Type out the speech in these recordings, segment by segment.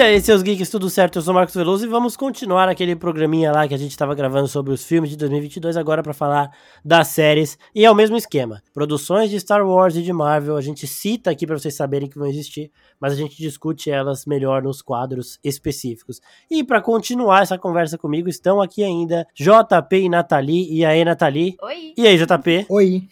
E aí, seus geeks, tudo certo? Eu sou o Marcos Veloso e vamos continuar aquele programinha lá que a gente estava gravando sobre os filmes de 2022 agora para falar das séries. E é o mesmo esquema. Produções de Star Wars e de Marvel, a gente cita aqui para vocês saberem que vão existir, mas a gente discute elas melhor nos quadros específicos. E para continuar essa conversa comigo, estão aqui ainda JP e Nathalie. E aí, Nathalie? Oi. E aí, JP? Oi.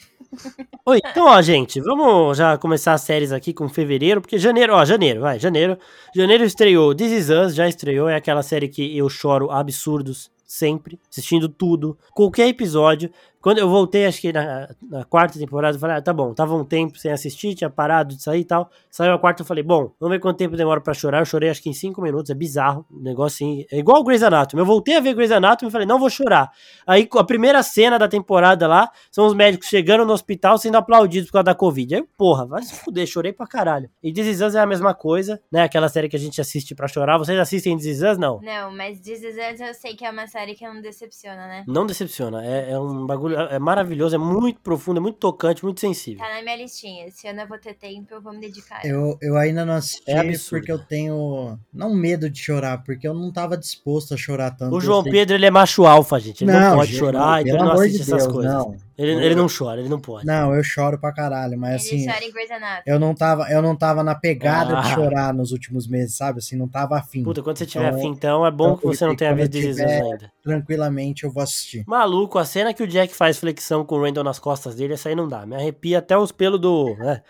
Oi, então, ó, gente, vamos já começar as séries aqui com fevereiro, porque janeiro, ó, janeiro, vai, janeiro. Janeiro estreou This Is Us, já estreou, é aquela série que eu choro absurdos sempre, assistindo tudo, qualquer episódio. Quando eu voltei, acho que na, na quarta temporada, eu falei, ah, tá bom, tava um tempo sem assistir, tinha parado de sair e tal. Saiu a quarta, eu falei, bom, vamos ver quanto tempo demora pra chorar. Eu chorei acho que em cinco minutos, é bizarro. Um negócio assim, é igual o Grey's Anatomy. Eu voltei a ver Grey's Anatomy e falei, não vou chorar. Aí a primeira cena da temporada lá, são os médicos chegando no hospital sendo aplaudidos por causa da Covid. Aí, porra, vai se fuder, chorei pra caralho. E This Is Us é a mesma coisa, né? Aquela série que a gente assiste pra chorar. Vocês assistem This Is Us? Não. Não, mas This Is Us eu sei que é uma série que não decepciona, né? Não decepciona. É, é um bagulho, é maravilhoso, é muito profundo, é muito tocante, muito sensível. Tá na minha listinha. Esse ano eu vou ter tempo, eu vou me dedicar. Eu, eu ainda não assisti É porque eu tenho. Não medo de chorar, porque eu não tava disposto a chorar tanto. O João Pedro, ele é macho alfa, gente. Ele não, pode gente, chorar, então ele não amor assiste de essas Deus, coisas. Não, Ele, ele não chora, ele não pode. não, eu choro pra caralho, mas Ele assim. chora em Grey's Anatomy. Eu não, tava, eu não tava na pegada Ah. de chorar nos últimos meses, sabe? Assim, não tava afim. Puta, quando você tiver Então, afim, então é bom então, que você não tenha visto This ainda. Tranquilamente eu vou assistir. Maluco, a cena que o Jack faz flexão com o Randall nas costas dele, essa aí não dá. Me arrepia até os pelos do. né?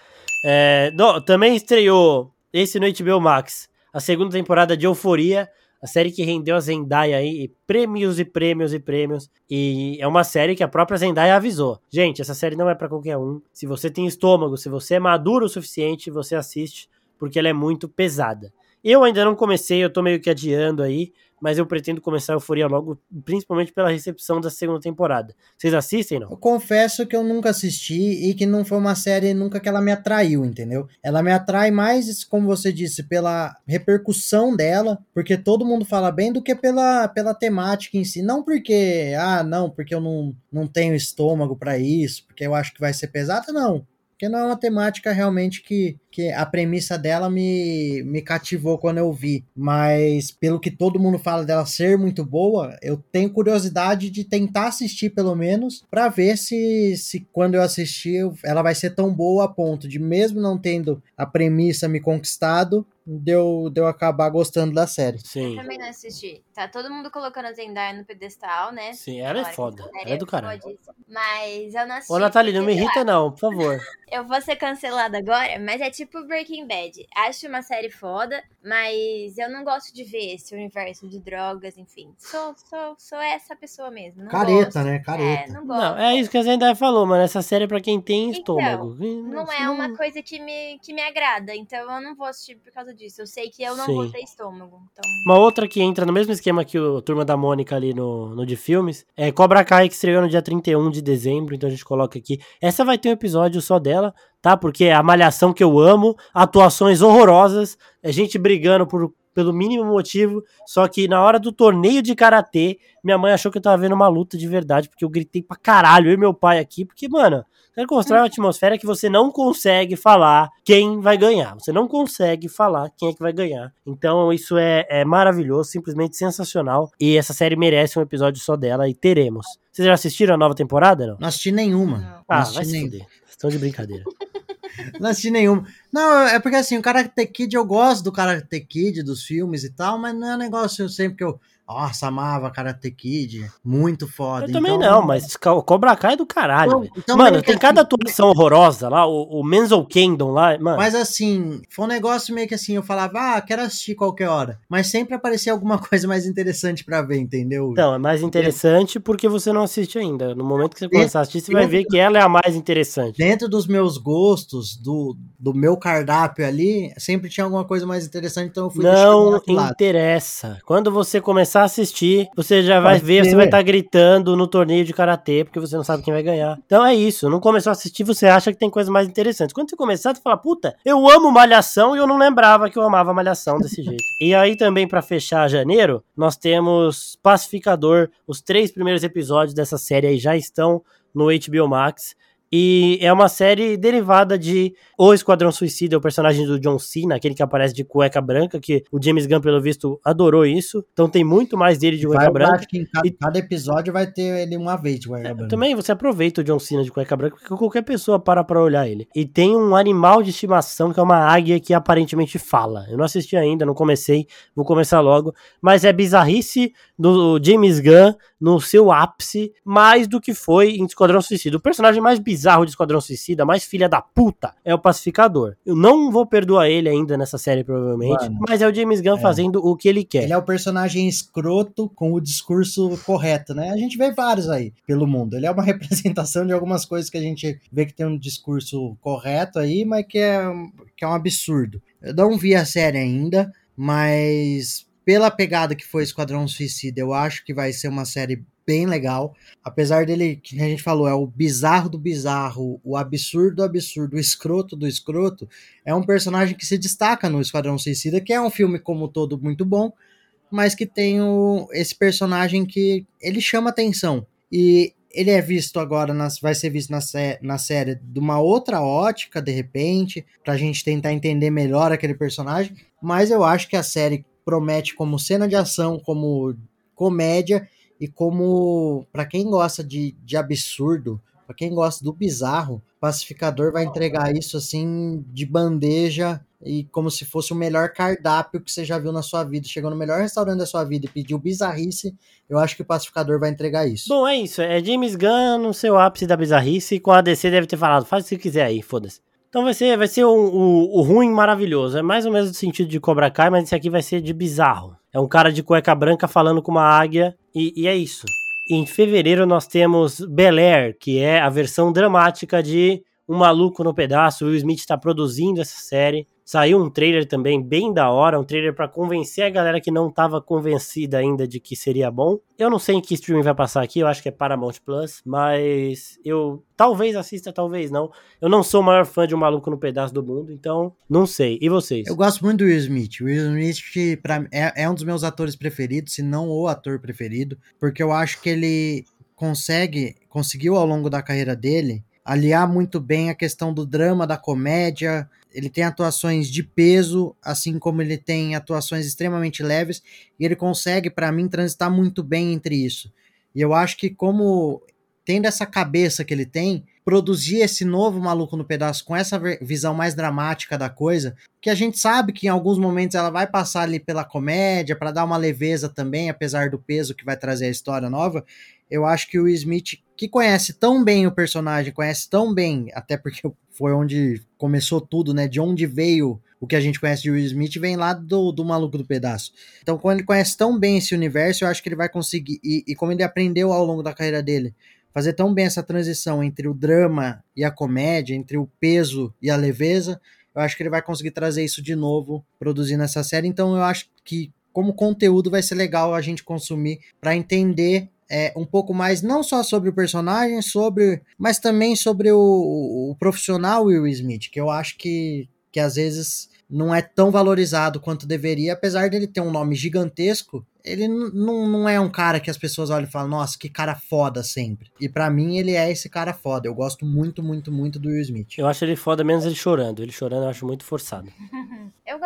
É, não, também estreou esse no HBO Max, a segunda temporada de Euforia, a série que rendeu a Zendaya aí prêmios e prêmios e prêmios. E é uma série que a própria Zendaya avisou. Gente, essa série não é pra qualquer um. Se você tem estômago, se você é maduro o suficiente, você assiste, porque ela é muito pesada. Eu ainda não comecei, eu tô meio que adiando aí, mas eu pretendo começar a Euforia logo, principalmente pela recepção da segunda temporada. Vocês assistem, não? Eu confesso que eu nunca assisti e que não foi uma série nunca que ela me atraiu, entendeu? Ela me atrai mais, como você disse, pela repercussão dela, porque todo mundo fala bem, do que pela, pela temática em si. Não porque, ah, não, porque eu não, não tenho estômago pra isso, porque eu acho que vai ser pesada, não. Porque não é uma temática realmente que, que a premissa dela me, me cativou quando eu vi. Mas pelo que todo mundo fala dela ser muito boa, eu tenho curiosidade de tentar assistir pelo menos pra ver se, se quando eu assistir ela vai ser tão boa a ponto de mesmo não tendo a premissa me conquistado, de eu, de eu acabar gostando da série. Sim. Eu também não assisti. Tá todo mundo colocando a Zendaya no pedestal, né? Sim, ela é foda. Ela é do caralho. fodíssima. Mas eu não assisti. Ô, Nathalie, não me irrita não, por favor. Eu vou ser cancelada agora, mas é tipo Breaking Bad. Acho uma série foda, mas eu não gosto de ver esse universo de drogas, enfim. Sou, sou, sou essa pessoa mesmo. Não Careta, gosto. né? Careta. É, não gosto. Não, é isso que a Zendaya falou, mano. Essa série é pra quem tem Então, estômago. Não é uma coisa que me, que me agrada, então eu não vou assistir por causa disso. Eu sei que eu não Sim. vou ter estômago. Então, Uma outra que entra no mesmo esquema que o Turma da Mônica ali no, no de filmes é Cobra Kai, que estreou no dia 31 de dezembro, então a gente coloca aqui. Essa vai ter um episódio só dela, tá? Porque é a malhação que eu amo, atuações horrorosas, é gente brigando por, pelo mínimo motivo, só que na hora do torneio de karatê, minha mãe achou que eu tava vendo uma luta de verdade, porque eu gritei pra caralho, eu e meu pai aqui, porque, mano, quero constrói uma atmosfera que você não consegue falar quem vai ganhar. Você não consegue falar quem é que vai ganhar. Então, isso é, é maravilhoso, simplesmente sensacional. E essa série merece um episódio só dela e teremos. Vocês já assistiram a nova temporada, não? Não assisti nenhuma. Não. Não Ah, assisti vai se fuder. Estão de brincadeira. Não assisti nenhuma. Não, é porque assim, o Karate Kid, eu gosto do Karate Kid, dos filmes e tal, mas não é um negócio sempre que eu. Nossa, amava Karate Kid. Muito foda. Eu também então- não, mas o Cobra Kai é do caralho, Então- então mano, que tem cada assim- atuação horrorosa lá, o, o Menzel Kendon lá, mano. Mas assim, foi um negócio meio que assim, eu falava, ah, quero assistir qualquer hora. Mas sempre aparecia alguma coisa mais interessante pra ver, entendeu? Então, é mais interessante porque você não assiste ainda. No momento que você começar a assistir, você vai ver que ela é a mais interessante. Dentro dos meus gostos, do, do meu cardápio ali, sempre tinha alguma coisa mais interessante, então eu fui Não interessa. Quando você começar a assistir, você já vai Pode ver, você vai estar gritando no torneio de karatê, porque você não sabe quem vai ganhar. Então é isso. Não começou a assistir, você acha que tem coisas mais interessantes. Quando você começar, você fala, puta, eu amo Malhação e eu não lembrava que eu amava Malhação desse jeito. E aí também, pra fechar janeiro, nós temos Pacificador. Os três primeiros episódios dessa série aí já estão no HBO Max. E é uma série derivada de O Esquadrão Suicida, o personagem do John Cena, aquele que aparece de cueca branca, que o James Gunn, pelo visto, adorou isso. Então tem muito mais dele de cueca Vai, branca. acho que em cada, E- cada episódio vai ter ele uma vez de cueca branca. Também você aproveita o John Cena de cueca branca, porque qualquer pessoa para pra olhar ele. E tem um animal de estimação, que é uma águia que aparentemente fala. Eu não assisti ainda, não comecei, vou começar logo. Mas é bizarrice do James Gunn no seu ápice, mais do que foi em Esquadrão Suicida. O personagem mais bizarro de Esquadrão Suicida, mais filha da puta, é o Pacificador. Eu não vou perdoar ele ainda nessa série, provavelmente, Mano, mas é o James Gunn é. fazendo o que ele quer. Ele é o personagem escroto com o discurso correto, né? A gente vê vários aí pelo mundo. Ele é uma representação de algumas coisas que a gente vê que tem um discurso correto aí, mas que é, que é um absurdo. Eu não vi a série ainda, mas pela pegada que foi Esquadrão Suicida, eu acho que vai ser uma série bem legal. Apesar dele, que a gente falou, é o bizarro do bizarro, o absurdo do absurdo, o escroto do escroto, é um personagem que se destaca no Esquadrão Suicida, que é um filme como todo muito bom, mas que tem o, esse personagem que ele chama atenção. E ele é visto agora, nas, vai ser visto na, sé- na série de uma outra ótica, de repente, pra gente tentar entender melhor aquele personagem. Mas eu acho que a série promete como cena de ação, como comédia e como, pra quem gosta de, de absurdo, pra quem gosta do bizarro, Pacificador vai entregar isso assim de bandeja e como se fosse o melhor cardápio que você já viu na sua vida. Chegou no melhor restaurante da sua vida e pediu bizarrice, eu acho que o Pacificador vai entregar isso. Bom, é isso. É James Gunn no seu ápice da bizarrice e com a DC deve ter falado, faz o que quiser aí, foda-se. Então vai ser, vai ser o, o, o ruim maravilhoso. É mais ou menos do sentido de Cobra Kai, mas esse aqui vai ser de bizarro. É um cara de cueca branca falando com uma águia e, e é isso. Em fevereiro nós temos Bel Air, que é a versão dramática de Um Maluco no Pedaço. O Will Smith está produzindo essa série. Saiu um trailer também bem da hora, um trailer para convencer a galera que não estava convencida ainda de que seria bom. Eu não sei em que streaming vai passar aqui, eu acho que é Paramount Plus, mas eu talvez assista, talvez não. Eu não sou o maior fã de Um Maluco no Pedaço do mundo, então não sei. E vocês? Eu gosto muito do Will Smith. O Will Smith pra, é, é um dos meus atores preferidos, se não o ator preferido, porque eu acho que ele consegue, conseguiu ao longo da carreira dele, aliar muito bem a questão do drama, da comédia. Ele tem atuações de peso, assim como ele tem atuações extremamente leves, e ele consegue, para mim, transitar muito bem entre isso. E eu acho que, como tendo essa cabeça que ele tem, produzir esse novo maluco no pedaço com essa visão mais dramática da coisa, que a gente sabe que em alguns momentos ela vai passar ali pela comédia para dar uma leveza também, apesar do peso que vai trazer a história nova. Eu acho que o Smith, que conhece tão bem o personagem, conhece tão bem, até porque foi onde começou tudo, né? De onde veio o que a gente conhece de Will Smith, vem lá do, do maluco do pedaço. Então, quando ele conhece tão bem esse universo, eu acho que ele vai conseguir, e, e como ele aprendeu ao longo da carreira dele, fazer tão bem essa transição entre o drama e a comédia, entre o peso e a leveza, eu acho que ele vai conseguir trazer isso de novo produzindo essa série. Então eu acho que como conteúdo vai ser legal a gente consumir para entender é, um pouco mais não só sobre o personagem, sobre, mas também sobre o, o, o profissional Will Smith, que eu acho que, que às vezes não é tão valorizado quanto deveria, apesar dele ter um nome gigantesco, ele não, não é um cara que as pessoas olham e falam, nossa, que cara foda sempre. E pra mim ele é esse cara foda. Eu gosto muito, muito, muito do Will Smith. Eu acho ele foda, menos ele chorando. Ele chorando eu acho muito forçado.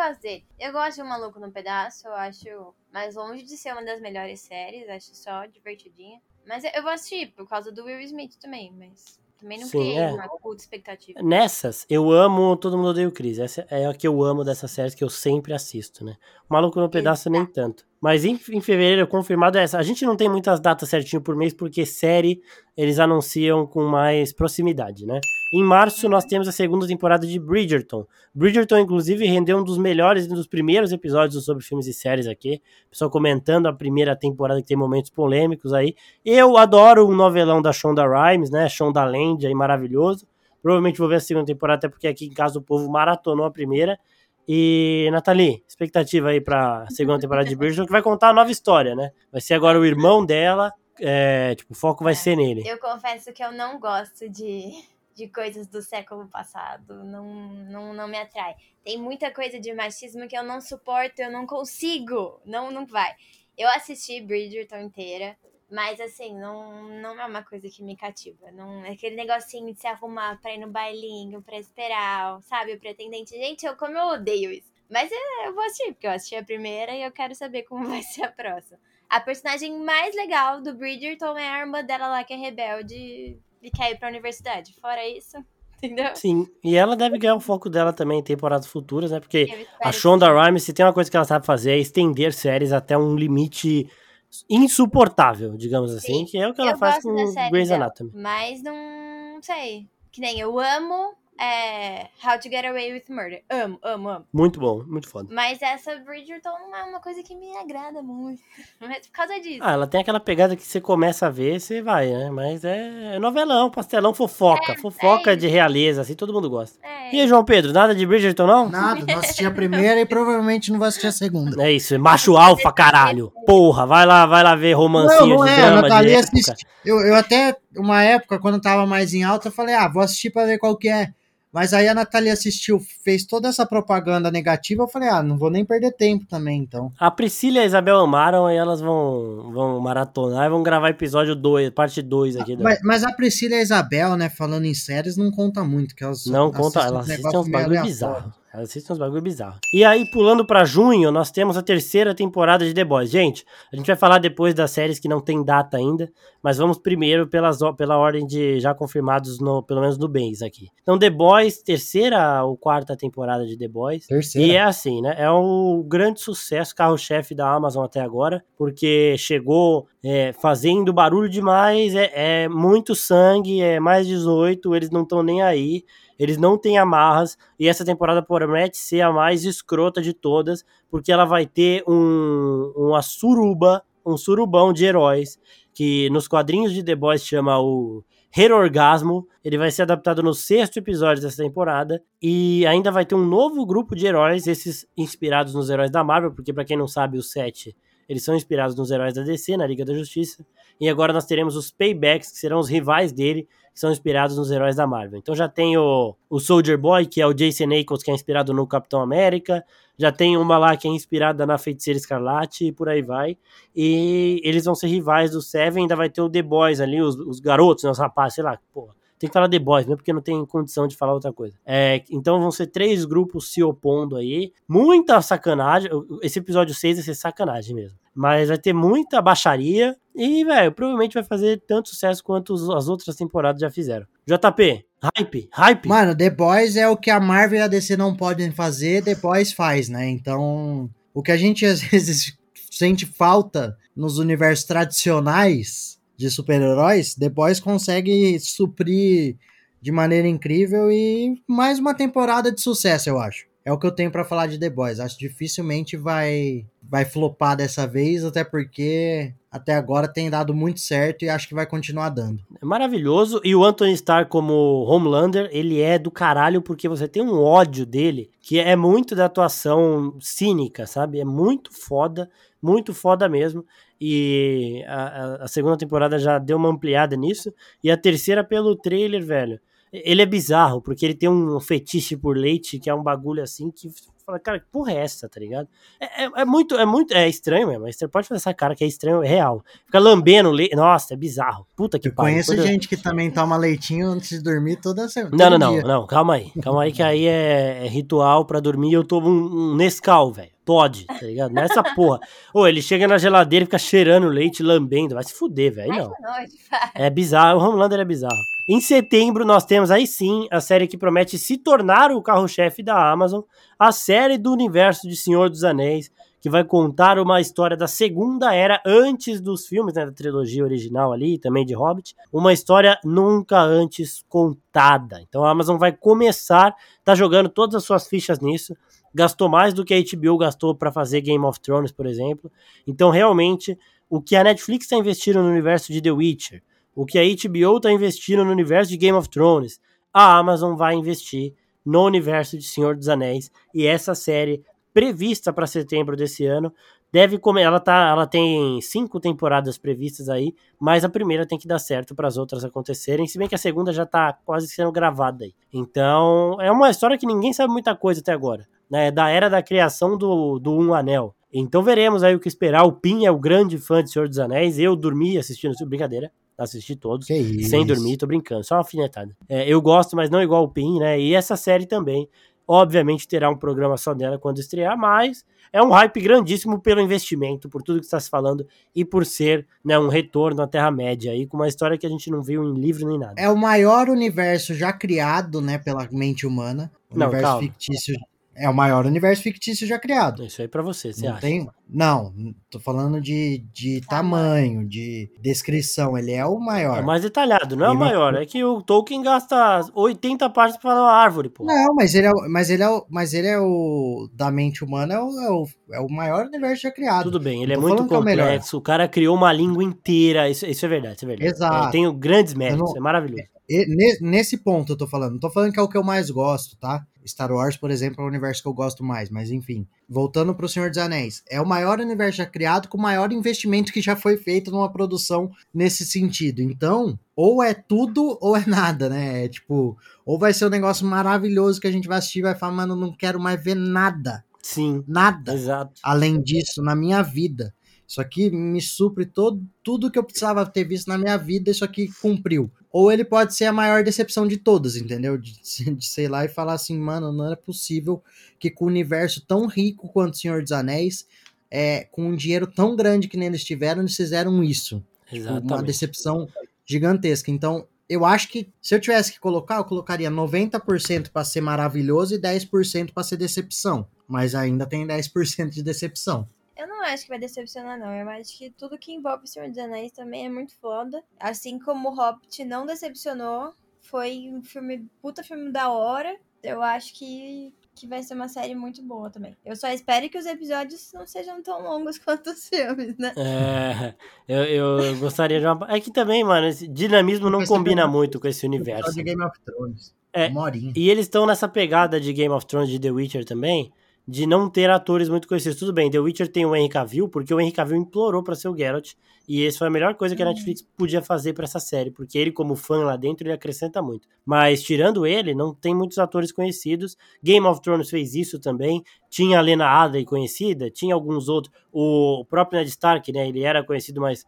Eu gosto dele. Eu gosto de Maluco no Pedaço. Eu acho mais longe de ser uma das melhores séries. Acho só divertidinha. Mas eu- vou assistir por causa do Will Smith também. Mas também não Sim, criei é. uma puta expectativa. Nessas, eu amo Todo Mundo Odeia o Chris. Essa é a que eu amo dessas séries que eu sempre assisto, né? O Maluco no Pedaço nem tanto. Mas em, em fevereiro, confirmado é essa. A gente não tem muitas datas certinho por mês, porque série eles anunciam com mais proximidade, né? Em março, nós temos a segunda temporada de Bridgerton. Bridgerton, inclusive, rendeu um dos melhores um dos primeiros episódios sobre filmes e séries aqui. Pessoal comentando a primeira temporada que tem momentos polêmicos aí. Eu adoro o novelão da Shonda Rhimes, né? Shonda Land aí, maravilhoso. Provavelmente vou ver a segunda temporada, até porque aqui em casa o povo maratonou a primeira. E, Nathalie, expectativa aí pra segunda temporada de Bridgerton, que vai contar a nova história, né? Vai ser agora o irmão dela, é, tipo, o foco vai ser nele. Eu confesso que eu não gosto de, de coisas do século passado. Não, não, não me atrai. Tem muita coisa de machismo que eu não suporto, eu não consigo. Não, não vai. Eu assisti Bridgerton inteira. Mas assim, não, não é uma coisa que me cativa. Não é aquele negocinho de se arrumar pra ir no bailinho, pra esperar, sabe? O pretendente. Gente, eu como eu odeio isso. Mas eu, eu vou assistir, porque eu assisti a primeira e eu quero saber como vai ser a próxima. A personagem mais legal do Bridgerton é a irmã dela lá, que é rebelde e quer ir pra universidade. Fora isso, entendeu? Sim, e ela deve ganhar o foco dela também em temporadas futuras, né? Porque a Shonda. Rhimes, se tem uma coisa que ela sabe fazer, é estender séries até um limite insuportável, digamos assim, Sim, que é o que ela eu faz com Grey's Anatomy. Mas não sei. Que nem eu amo é, How to Get Away with Murder. Amo, amo, amo. Muito bom, muito foda. Mas essa Bridgerton não é uma coisa que me agrada muito. Mas por causa disso. Ah, ela tem aquela pegada que você começa a ver, você vai, né? Mas é novelão, pastelão, fofoca. fofoca é de realeza, assim, todo mundo gosta. É, E aí, João Pedro, nada de Bridgerton, não? Nada, não assisti a primeira e provavelmente não vou assistir a segunda. É isso, é macho alfa, caralho. Porra, vai lá, vai lá ver romancinho Não, não de é, drama de. Eu, eu até, uma época, quando tava mais em alta, eu falei, ah, vou assistir pra ver qual que é. Mas aí a Nathalie assistiu, fez toda essa propaganda negativa, eu falei, ah, não vou nem perder tempo também, então. A Priscila e a Isabel amaram e elas vão, vão maratonar e vão gravar episódio 2, parte 2 aqui. Mas, mas a Priscila e a Isabel, né, falando em séries, não conta muito, que elas Não conta, elas assistem uns bagulho bizarro. Elas assistem uns bagulho bizarro. E aí, pulando pra junho, nós temos a terceira temporada de The Boys. Gente, a gente vai falar depois das séries que não tem data ainda, mas vamos primeiro pelas, pela ordem de já confirmados, no, pelo menos no Bens aqui. Então, The Boys, terceira ou quarta temporada de The Boys. Terceira. E é assim, né? É o grande sucesso, carro-chefe da Amazon até agora, porque chegou é, fazendo barulho demais, é, é muito sangue, é mais 18, eles não estão nem aí, eles não têm amarras, e essa temporada promete ser a mais escrota de todas, porque ela vai ter um, uma suruba, um surubão de heróis, que nos quadrinhos de The Boys chama o Herorgasmo. Ele vai ser adaptado no sexto episódio dessa temporada. E ainda vai ter um novo grupo de heróis, esses inspirados nos heróis da Marvel, porque para quem não sabe, os sete, eles são inspirados nos heróis da DC, na Liga da Justiça. E agora nós teremos os Paybacks, que serão os rivais dele, que são inspirados nos heróis da Marvel. Então já tem o, o Soldier Boy, que é o Jason Ackles, que é inspirado no Capitão América. Já tem uma lá que é inspirada na Feiticeira Escarlate e por aí vai. E eles vão ser rivais do Seven. Ainda vai ter o The Boys ali, os, os garotos, né, os rapazes, sei lá, porra. Tem que falar The Boys, mesmo porque não tem condição de falar outra coisa. É, então vão ser três grupos se opondo aí. Muita sacanagem. Esse episódio 6 vai ser sacanagem mesmo. Mas vai ter muita baixaria. E, velho, provavelmente vai fazer tanto sucesso quanto as outras temporadas já fizeram. JP, hype, hype. Mano, The Boys é o que a Marvel e a DC não podem fazer, The Boys faz, né? Então, o que a gente às vezes sente falta nos universos tradicionais de super-heróis, The Boys consegue suprir de maneira incrível e mais uma temporada de sucesso, eu acho. É o que eu tenho pra falar de The Boys. Acho que dificilmente vai vai flopar dessa vez, até porque até agora tem dado muito certo e acho que vai continuar dando. É maravilhoso. E o Anthony Starr como Homelander, ele é do caralho porque você tem um ódio dele que é muito da atuação cínica, sabe? É muito foda, muito foda mesmo. E a- a segunda temporada já deu uma ampliada nisso. E a terceira pelo trailer, velho. Ele é bizarro, porque ele tem um fetiche por leite, que é um bagulho assim que fala, cara, que porra é essa, tá ligado? É, é- é muito, é muito, é estranho mesmo. Você pode fazer essa cara que é estranho, é real. Fica lambendo leite. Nossa, é bizarro. Puta que Eu pariu. conheço gente que também toma leitinho antes de dormir toda semana. Não, não, não, não, calma aí. Calma aí que aí é, é ritual pra dormir e eu tomo um, um Nescau, velho. Todd, tá ligado? Nessa porra. Ô, ele chega na geladeira e fica cheirando leite, lambendo. Vai se fuder, velho. Não. É bizarro, o Homelander é bizarro. Em setembro, nós temos aí sim a série que promete se tornar o carro-chefe da Amazon, a série do universo de Senhor dos Anéis, que vai contar uma história da Segunda Era antes dos filmes, né, da trilogia original ali, também de Hobbit. Uma história nunca antes contada. Então a Amazon vai começar, tá jogando todas as suas fichas nisso. Gastou mais do que a HBO gastou para fazer Game of Thrones, por exemplo. Então, realmente, o que a Netflix está investindo no universo de The Witcher, o que a HBO está investindo no universo de Game of Thrones, a Amazon vai investir no universo de Senhor dos Anéis. E essa série, prevista para setembro desse ano, deve comer. Ela, tá, ela tem cinco temporadas previstas aí, mas a primeira tem que dar certo para as outras acontecerem. Se bem que a segunda já está quase sendo gravada aí. Então, é uma história que ninguém sabe muita coisa até agora. Né, da era da criação do, do Um Anel. Então veremos aí o que esperar. O Pin é o grande fã de Senhor dos Anéis. Eu dormi assistindo, brincadeira, assisti todos. Que Sem dormir, tô brincando, só uma alfinetada. É, eu gosto, mas não igual o Pin, né? E essa série também, obviamente, terá um programa só dela quando estrear, mas é um hype grandíssimo pelo investimento, por tudo que está se falando e por ser né, um retorno à Terra-média aí, com uma história que a gente não viu em livro nem nada. É o maior universo já criado, né, pela mente humana. Não, Universo calma. fictício. É o maior universo fictício já criado. Isso aí pra você, você não acha? tem. Não, tô falando de, de tamanho, de descrição. Ele é o maior. É mais detalhado, não é o maior. É que o Tolkien gasta 80 páginas pra falar uma árvore, pô. Não, mas ele é, o- mas ele é, o- mas ele é o da mente humana é o, é o, é o maior universo já criado. Tudo bem, ele é muito que é o melhor. complexo. O cara criou uma língua inteira. Isso, isso é verdade, isso é verdade. Exato. Tem grandes méritos, não- é maravilhoso. E ne- nesse ponto eu tô falando. Não tô falando que é o que eu mais gosto, tá? Star Wars, por exemplo, é o universo que eu gosto mais, mas enfim. Voltando pro Senhor dos Anéis. É o maior universo já criado com o maior investimento que já foi feito numa produção nesse sentido. Então, ou é tudo ou é nada, né? É tipo, ou vai ser um negócio maravilhoso que a gente vai assistir e vai falar, mano, não quero mais ver nada. Sim, Nada. exato. além disso na minha vida. Isso aqui me supre todo, tudo que eu precisava ter visto na minha vida, isso aqui cumpriu. Ou ele pode ser a maior decepção de todas, entendeu? De, de sei lá e falar assim, mano, não é possível que com um universo tão rico quanto o Senhor dos Anéis, é, com um dinheiro tão grande que nem eles tiveram, eles fizeram isso. Tipo, uma Exatamente. decepção gigantesca. Então, eu acho que se eu tivesse que colocar, eu colocaria 90% para ser maravilhoso e 10% para ser decepção. Mas ainda tem 10% de decepção. Eu não acho que vai decepcionar, não. Eu acho que tudo que envolve o Senhor dos Anéis também é muito foda. Assim como o Hobbit não decepcionou, foi um filme, puta filme da hora. Eu acho que, que vai ser uma série muito boa também. Eu só espero que os episódios não sejam tão longos quanto os filmes, né? É, eu, eu gostaria de uma. É que também, mano, esse dinamismo não combina muito com esse Só universo. de Game of Thrones. É. E eles estão nessa pegada de Game of Thrones de The Witcher também, de não ter atores muito conhecidos. Tudo bem, The Witcher tem o Henry Cavill, porque o Henry Cavill implorou pra ser o Geralt, e essa foi a melhor coisa que a Uhum. Netflix podia fazer pra essa série, porque ele como fã lá dentro, ele acrescenta muito. Mas tirando ele, não tem muitos atores conhecidos. Game of Thrones fez isso também. Tinha a Lena Adley conhecida, tinha alguns outros. O próprio Ned Stark, né, ele era conhecido, mas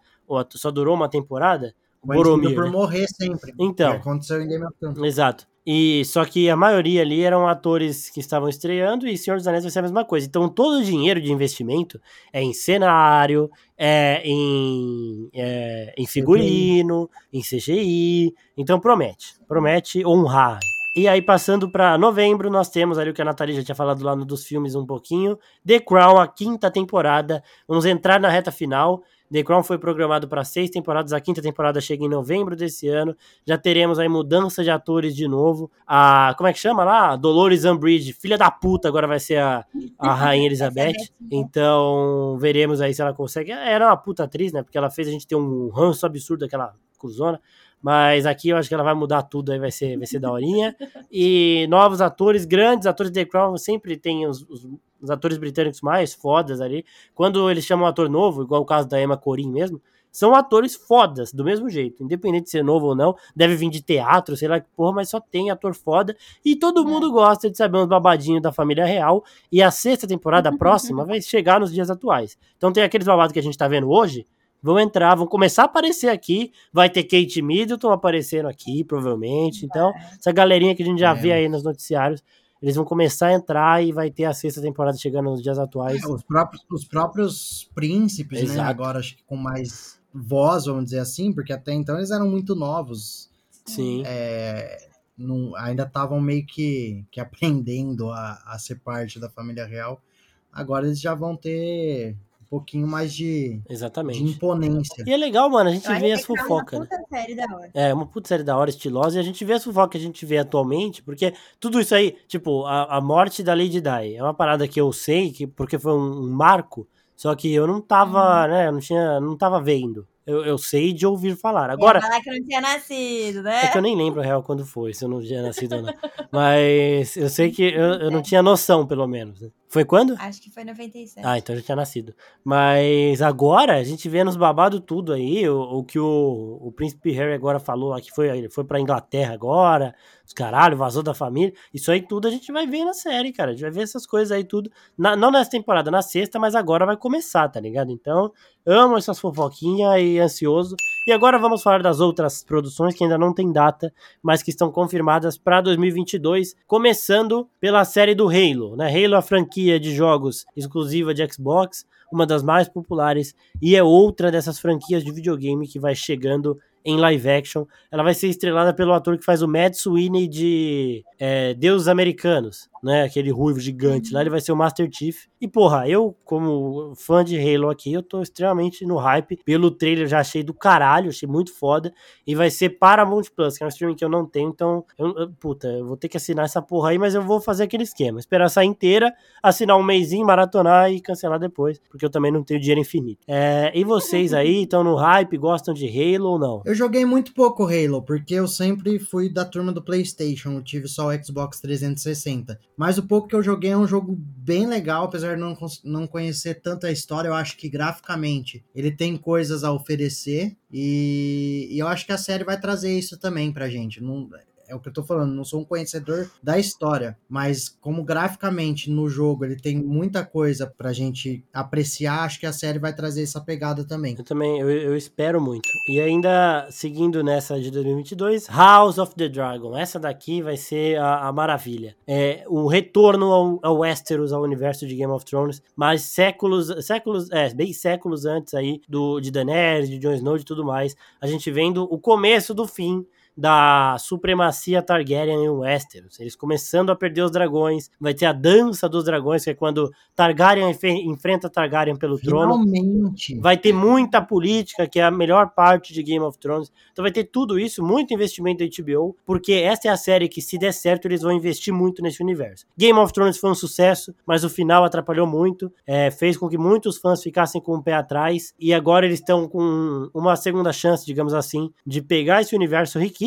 só durou uma temporada. Conhecido Boromir, por né? morrer sempre. Então. Que aconteceu em Game of Thrones. Exato. E só que a maioria ali eram atores que estavam estreando e Senhor dos Anéis vai ser a mesma coisa. Então todo o dinheiro de investimento é em cenário, é em, é, em figurino, em CGI. Então promete, promete honrar. E aí passando para novembro nós temos ali o que a Nathalie já tinha falado lá no dos filmes um pouquinho, The Crown, a quinta temporada. Vamos entrar na reta final. The Crown foi programado para seis temporadas, a quinta temporada chega em novembro desse ano já teremos aí mudança de atores de novo. A, como é que chama lá? Dolores Umbridge, filha da puta, agora vai ser a, a Rainha Elizabeth. Então, veremos aí se ela consegue. Era uma puta atriz, né? Porque ela fez a gente ter um ranço absurdo daquela cuzona. Mas aqui eu acho que ela vai mudar tudo, aí vai ser, vai ser daorinha. E novos atores, grandes atores de The Crown, sempre tem os, os, os atores britânicos mais fodas ali. Quando eles chamam um ator novo, igual o caso da Emma Corrin mesmo, são atores fodas, do mesmo jeito. Independente de ser novo ou não, deve vir de teatro, sei lá que porra, mas só tem ator foda. E todo mundo gosta de saber uns babadinhos da família real. E a sexta temporada próxima vai chegar nos dias atuais. Então tem aqueles babados que a gente tá vendo hoje, vão entrar, vão começar a aparecer aqui. Vai ter Kate Middleton aparecendo aqui, provavelmente. Então, essa galerinha que a gente já É. vê aí nos noticiários, eles vão começar a entrar e vai ter a sexta temporada chegando nos dias atuais. É, os, próprios, os próprios príncipes, né? Exato. Agora acho que com mais voz, vamos dizer assim, porque até então eles eram muito novos. Sim. é, não- ainda estavam meio que, que aprendendo a, a ser parte da família real. Agora eles já vão ter um pouquinho mais de, de Exatamente. imponência. E é legal, mano, a gente vê as é uma fofocas, né? puta série da hora. É, uma puta série da hora, estilosa, e a gente vê as fofocas que a gente vê atualmente, porque tudo isso aí, tipo, a, a morte da Lady Di é uma parada que eu sei, que, porque foi um, um marco, só que eu não tava, né, eu não tinha, não tava vendo. Eu, eu sei de ouvir falar. Agora, falar que não tinha nascido, né? é que eu nem lembro real quando foi, se eu não tinha nascido ou não. Mas eu sei que eu, eu não tinha noção, pelo menos. né? Foi quando? Acho que foi 97. Ah, então já tinha nascido. Mas agora a gente vê nos babado tudo aí, o, o que o, o príncipe Harry agora falou lá, que foi, ele foi pra Inglaterra agora, os caralho, vazou da família. Isso aí tudo a gente vai ver na série, cara. A gente vai ver essas coisas aí tudo. Na- não nessa temporada, na sexta, mas agora vai começar, tá ligado? Então, amo essas fofoquinhas e ansioso. E agora vamos falar das outras produções que ainda não tem data, mas que estão confirmadas para 2022, começando pela série do Halo, né? Halo a franquia de jogos exclusiva de Xbox, uma das mais populares e é outra dessas franquias de videogame que vai chegando em live action. Ela vai ser estrelada pelo ator que faz o Mad Sweeney de é, Deuses Americanos, né? Aquele ruivo gigante lá, ele vai ser o Master Chief. E porra, eu, como fã de Halo aqui, eu tô extremamente no hype. Pelo trailer já achei do caralho, achei muito foda. E vai ser Paramount Plus, que é um streaming que eu não tenho, então, eu, eu- puta, eu vou ter que assinar essa porra aí, mas eu vou fazer aquele esquema. Esperar sair inteira, assinar um mêsinho, maratonar e cancelar depois, porque eu também não tenho dinheiro infinito. É, e vocês aí, estão no hype, gostam de Halo ou não? Eu joguei muito pouco Halo, porque eu sempre fui da turma do PlayStation, eu tive só o Xbox 360. Mas o pouco que eu joguei é um jogo bem legal, apesar de não, não conhecer tanto a história, eu acho que graficamente ele tem coisas a oferecer e, e eu acho que a série vai trazer isso também pra gente. Não, é o que eu tô falando, não sou um conhecedor da história, mas como graficamente no jogo ele tem muita coisa pra gente apreciar, acho que a série vai trazer essa pegada também. Eu também, eu, eu espero muito. E ainda, seguindo nessa de 2022, House of the Dragon. Essa daqui vai ser a, a maravilha. É o retorno ao, ao Westeros, ao universo de Game of Thrones, mas séculos, séculos, é, bem séculos antes aí do, de Daenerys, de Jon Snow e tudo mais. A gente vendo o começo do fim da supremacia Targaryen em Westeros. Eles começando a perder os dragões. Vai ter a dança dos dragões, que é quando Targaryen enfrenta Targaryen pelo trono. Finalmente. Vai ter muita política, que é a melhor parte de Game of Thrones. Então vai ter tudo isso, muito investimento da HBO, porque essa é a série que, se der certo, eles vão investir muito nesse universo. Game of Thrones foi um sucesso, mas o final atrapalhou muito, é, fez com que muitos fãs ficassem com o pé atrás, e agora eles estão com uma segunda chance, digamos assim, de pegar esse universo riquíssimo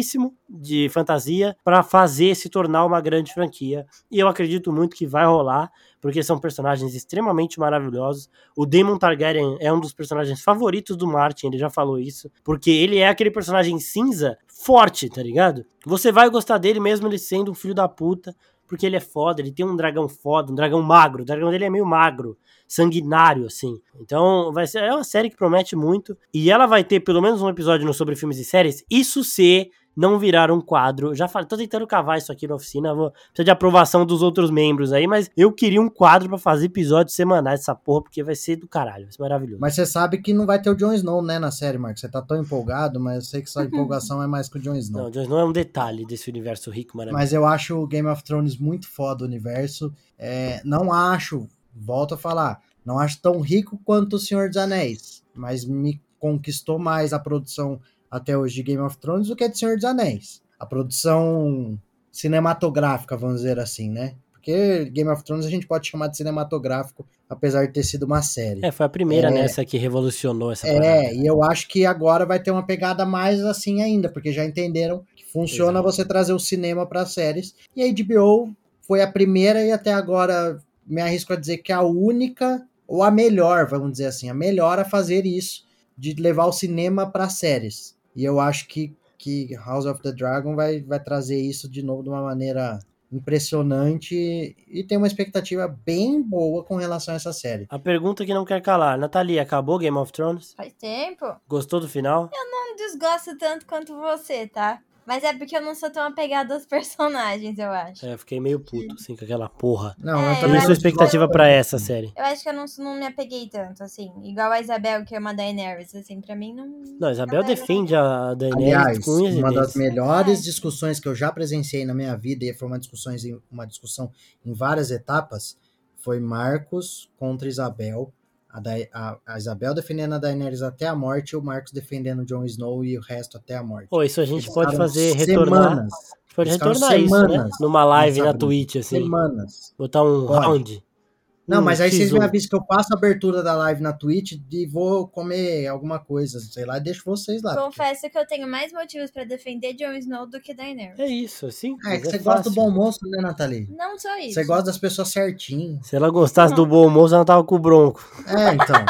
de fantasia para fazer se tornar uma grande franquia. E eu acredito muito que vai rolar, porque são personagens extremamente maravilhosos. O Daemon Targaryen é um dos personagens favoritos do Martin, ele já falou isso, porque ele é aquele personagem cinza forte, tá ligado? Você vai gostar dele mesmo ele sendo um filho da puta, porque ele é foda, ele tem um dragão foda, um dragão magro, o dragão dele é meio magro, sanguinário, assim. Então, vai ser é uma série que promete muito, e ela vai ter pelo menos um episódio no sobre filmes e séries, isso se não virar um quadro. Já falei, tô tentando cavar isso aqui na oficina, vou precisa de aprovação dos outros membros aí, mas eu queria um quadro pra fazer episódios semanais dessa porra, porque vai ser do caralho, vai ser maravilhoso. Mas você sabe que não vai ter o Jon Snow, né, na série, Marcos? Você tá tão empolgado, mas eu sei que sua empolgação é mais com o Jon Snow. Não, Jon Snow é um detalhe desse universo rico, maravilhoso. Mas eu acho o Game of Thrones muito foda o universo. É, não acho, volto a falar, não acho tão rico quanto o Senhor dos Anéis, mas me conquistou mais a produção até hoje de Game of Thrones do que a de Senhor dos Anéis. A produção cinematográfica, vamos dizer assim, né? Porque Game of Thrones a gente pode chamar de cinematográfico, apesar de ter sido uma série. É, foi a primeira É. nessa que revolucionou essa É, parada. e eu acho que agora vai ter uma pegada mais assim ainda, porque já entenderam que funciona Exato. você trazer o cinema para séries. E a HBO foi a primeira e até agora me arrisco a dizer que é a única ou a melhor, vamos dizer assim, a melhor a fazer isso de levar o cinema para séries. E eu acho que que House of the Dragon vai, vai trazer isso de novo de uma maneira impressionante e tem uma expectativa bem boa com relação a essa série. A pergunta que não quer calar. Nathalie, acabou Game of Thrones? Faz tempo. Gostou do final? Não desgosto tanto quanto você, tá? Mas é porque eu não sou tão apegada aos personagens, eu acho. É, eu fiquei meio puto, assim, com aquela porra. Não, É, eu também acho expectativa gosto. pra essa série? Eu acho que eu não, não me apeguei tanto, assim. Igual a Isabel, que é uma Daenerys, assim, pra mim não... Não, a Isabel Ela é- defende a Daenerys Aliás, com uma das melhores discussões que eu já presenciei na minha vida, e foi uma discussão em, uma discussão em várias etapas, foi Marcos contra Isabel. A, Da- a- a Isabel defendendo a Daenerys até a morte e o Marcos defendendo o Jon Snow e o resto até a morte. Pô, isso a gente Eles pode fazer, retornar. Semanas, pode retornar isso, né? semanas Numa live na. Twitch, assim. semanas. Botar um Pode. round. Não, mas aí vocês X1. me avisam que eu passo a abertura da live na Twitch e vou comer alguma coisa, sei lá, e deixo vocês lá. Confesso que eu tenho mais motivos pra defender Jon Snow do que Daenerys. É isso, assim. É que você gosta do bom moço, né, Nathalie? Não só isso. Você gosta das pessoas certinho. Se ela gostasse do bom almoço, ela tava com o bronco. É, então.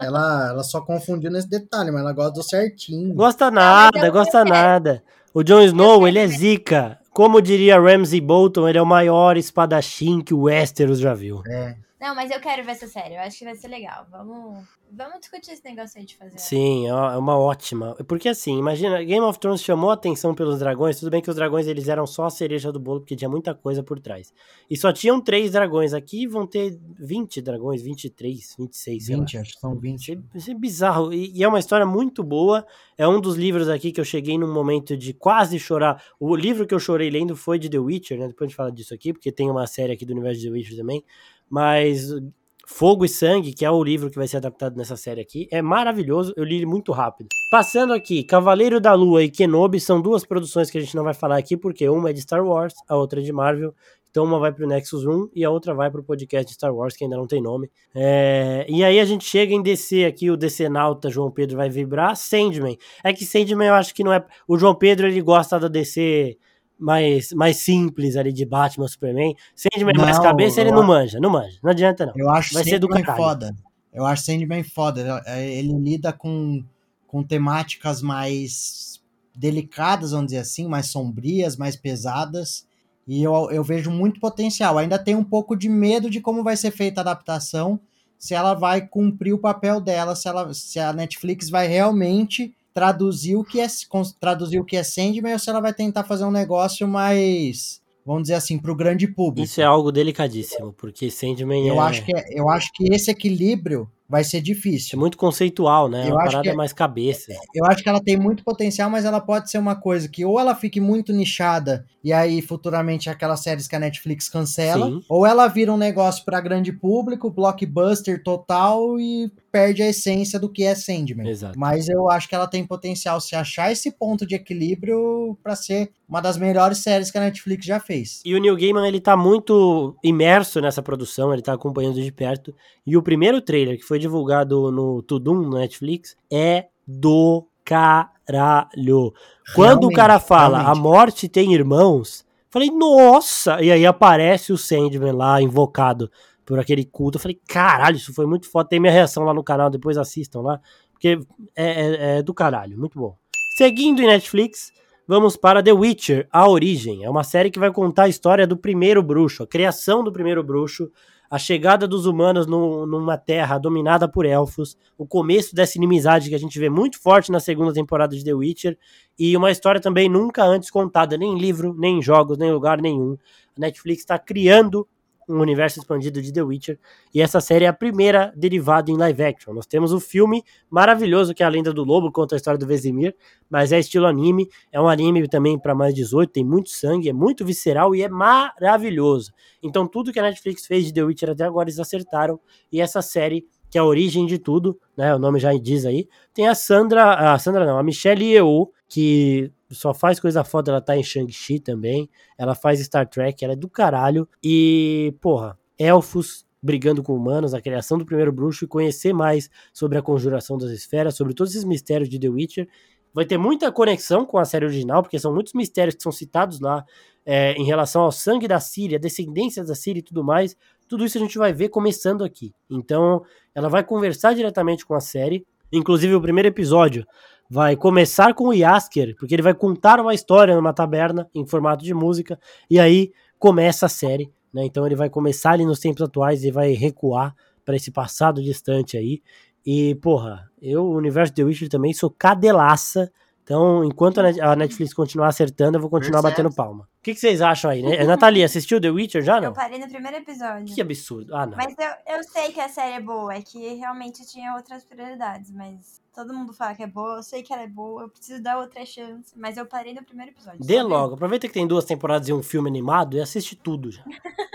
ela, ela só confundiu nesse detalhe, mas ela gosta do certinho. Gosta nada, gosta nada. O Jon Snow, ele é zica. Como diria Ramsey Bolton, ele é o maior espadachim que o Westeros já viu. É. Não, mas eu quero ver essa série. Eu acho que vai ser legal. Vamos, vamos discutir esse negócio aí de fazer. Sim, é uma é uma ótima. Porque assim, imagina, Game of Thrones chamou a atenção pelos dragões. Tudo bem que os dragões eles eram só a cereja do bolo, porque tinha muita coisa por trás. E só tinham três dragões aqui, vão ter 20 dragões, 23, 26, sei lá. 20, acho que são 20. Isso é, isso é bizarro. E, e é uma história muito boa. É um dos livros aqui que eu cheguei num momento de quase chorar. O livro que eu chorei lendo foi de The Witcher, né? Depois a gente fala disso aqui, porque tem uma série aqui do universo de The Witcher também. Mas Fogo e Sangue, que é o livro que vai ser adaptado nessa série aqui, é maravilhoso. Eu li ele muito rápido. Passando aqui, Cavaleiro da Lua e Kenobi são duas produções que a gente não vai falar aqui, porque uma é de Star Wars, a outra é de Marvel. Então uma vai pro Nexus 1 e a outra vai pro podcast de Star Wars, que ainda não tem nome. É, E aí a gente chega em DC aqui, o DC Nauta, João Pedro vai vibrar. Sandman. É que Sandman eu acho que não é... O João Pedro, ele gosta da DC mais, mais simples ali, de Batman, Superman. Sandman mais Não, cabeça, ele não manja, não manja. Não adianta não. Eu acho Vai ser do Sandman caralho. foda. Eu acho Sandman foda. Ele- é, Ele lida com, com temáticas mais delicadas, vamos dizer assim, mais sombrias, mais pesadas. E eu, eu vejo muito potencial. Ainda tenho um pouco de medo de como vai ser feita a adaptação, se ela vai cumprir o papel dela, se, ela, se a Netflix vai realmente traduzir o que é traduzir o que é Sandman ou se ela vai tentar fazer um negócio mais, vamos dizer assim, para o grande público. Isso é algo delicadíssimo, porque Sandman Eu é, acho que é- eu acho que esse equilíbrio vai ser é difícil. muito conceitual, né? É Eu uma acho parada que é- mais cabeça. Eu acho que ela tem muito potencial, mas ela pode ser uma coisa que ou ela fique muito nichada e aí futuramente é aquelas séries que a Netflix cancela, Sim. ou ela vira um negócio para grande público, blockbuster total e perde a essência do que é Sandman. Exato. Mas eu acho que ela tem potencial se achar esse ponto de equilíbrio para ser uma das melhores séries que a Netflix já fez. E o Neil Gaiman, ele tá muito imerso nessa produção, ele tá acompanhando de perto. E o primeiro trailer que foi divulgado no Tudum, no Netflix, é do caralho. Quando o cara fala, realmente. a morte tem irmãos, falei, nossa! E aí aparece o Sandman lá, invocado por aquele culto. Eu falei, caralho, isso foi muito foda. Tem minha reação lá no canal, depois assistam lá. Porque é, é- é do caralho, muito bom. Seguindo em Netflix, vamos para The Witcher, A Origem. É uma série que vai contar a história do primeiro bruxo, a criação do primeiro bruxo, a chegada dos humanos no- numa terra dominada por elfos, o começo dessa inimizade que a gente vê muito forte na segunda temporada de The Witcher, e uma história também nunca antes contada, nem em livro, nem em jogos, nem em lugar nenhum. A Netflix está criando um universo expandido de The Witcher, e essa série é a primeira derivada em live action. Nós temos o filme maravilhoso que é A Lenda do Lobo, conta a história do Vesemir, mas é estilo anime, é um anime também para mais 18, tem muito sangue, é muito visceral e é maravilhoso. Então tudo que a Netflix fez de The Witcher até agora eles acertaram, e essa série que é a origem de tudo, né? O nome já diz aí. Tem a Sandra, a Sandra não, a Michelle Yeoh, que só faz coisa foda, ela tá em Shang-Chi também. Ela faz Star Trek, ela é do caralho. E, porra, elfos brigando com humanos, a criação do primeiro bruxo e conhecer mais sobre a conjuração das esferas, sobre todos esses mistérios de The Witcher. Vai ter muita conexão com a série original, porque são muitos mistérios que são citados lá é, em relação ao sangue da Síria, descendências da Síria e tudo mais. Tudo isso a gente vai ver começando aqui. Então, ela vai conversar diretamente com a série. Inclusive, o primeiro episódio vai começar com o Yasker, porque ele vai contar uma história numa taberna em formato de música, e aí começa a série. Né? Então, ele vai começar ali nos tempos atuais e vai recuar para esse passado distante aí. E, porra, eu, o universo The Witcher também, sou cadelaça. Então, enquanto a Net- a Netflix continuar acertando, eu vou continuar Percebe. batendo palma. O que, que vocês acham aí, né? Nathalie, assistiu The Witcher já, Eu não? parei no primeiro episódio. Que absurdo. Ah, não. Mas eu, eu sei que a série é boa, é que realmente tinha outras prioridades, mas todo mundo fala que é boa, eu sei que ela é boa, eu preciso dar outra chance, mas eu parei no primeiro episódio. Dê logo. Aproveita que tem duas temporadas e um filme animado e assiste tudo já.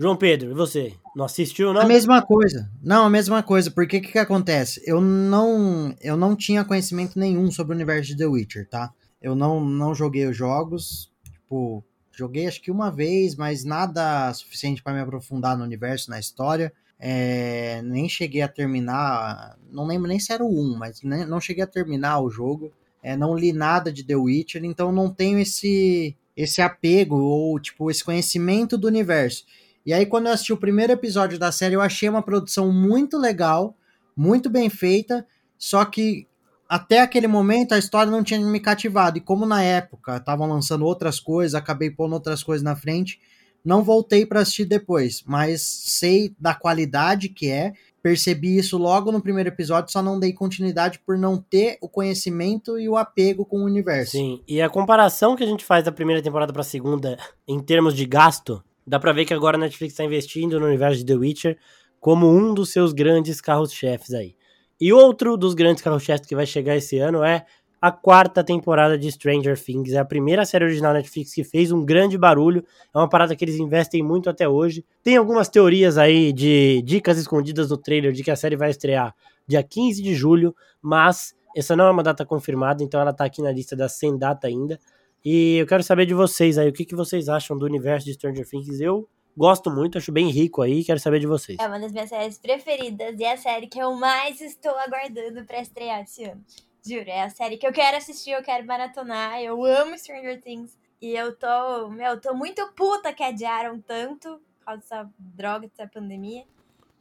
João Pedro, e você? Não assistiu, não? A mesma coisa. Não, a mesma coisa. Porque o que, que acontece? Eu não, eu não tinha conhecimento nenhum sobre o universo de The Witcher, tá? Eu não, não joguei os jogos. Tipo, joguei acho que uma vez, mas nada suficiente para me aprofundar no universo, na história. É, nem cheguei a terminar, não lembro nem se era o 1, mas nem, não cheguei a terminar o jogo. É, não li nada de The Witcher, então não tenho esse esse apego ou tipo esse conhecimento do universo. E aí quando eu assisti o primeiro episódio da série, eu achei uma produção muito legal, muito bem feita, só que até aquele momento a história não tinha me cativado. E como na época estavam lançando outras coisas, acabei pondo outras coisas na frente, não voltei para assistir depois, mas sei da qualidade que é. Percebi isso logo no primeiro episódio, só não dei continuidade por não ter o conhecimento e o apego com o universo. Sim, e a comparação que a gente faz da primeira temporada para a segunda em termos de gasto, dá para ver que agora a Netflix está investindo no universo de The Witcher como um dos seus grandes carros-chefes aí. E outro dos grandes carros-chefes que vai chegar esse ano é a quarta temporada de Stranger Things. É a primeira série original Netflix que fez um grande barulho. É uma parada que eles investem muito até hoje. Tem algumas teorias aí de dicas escondidas no trailer de que a série vai estrear dia 15 de julho, mas essa não é uma data confirmada, então ela tá aqui na lista da sem data ainda. E eu quero saber de vocês aí, o que, que vocês acham do universo de Stranger Things. Eu gosto muito, acho bem rico aí, quero saber de vocês. É uma das minhas séries preferidas e é a série que eu mais estou aguardando para estrear esse ano. Juro, é a série que eu quero assistir, eu quero maratonar. Eu amo Stranger Things. E eu tô, meu, tô muito puta que adiaram tanto por causa dessa droga, dessa pandemia.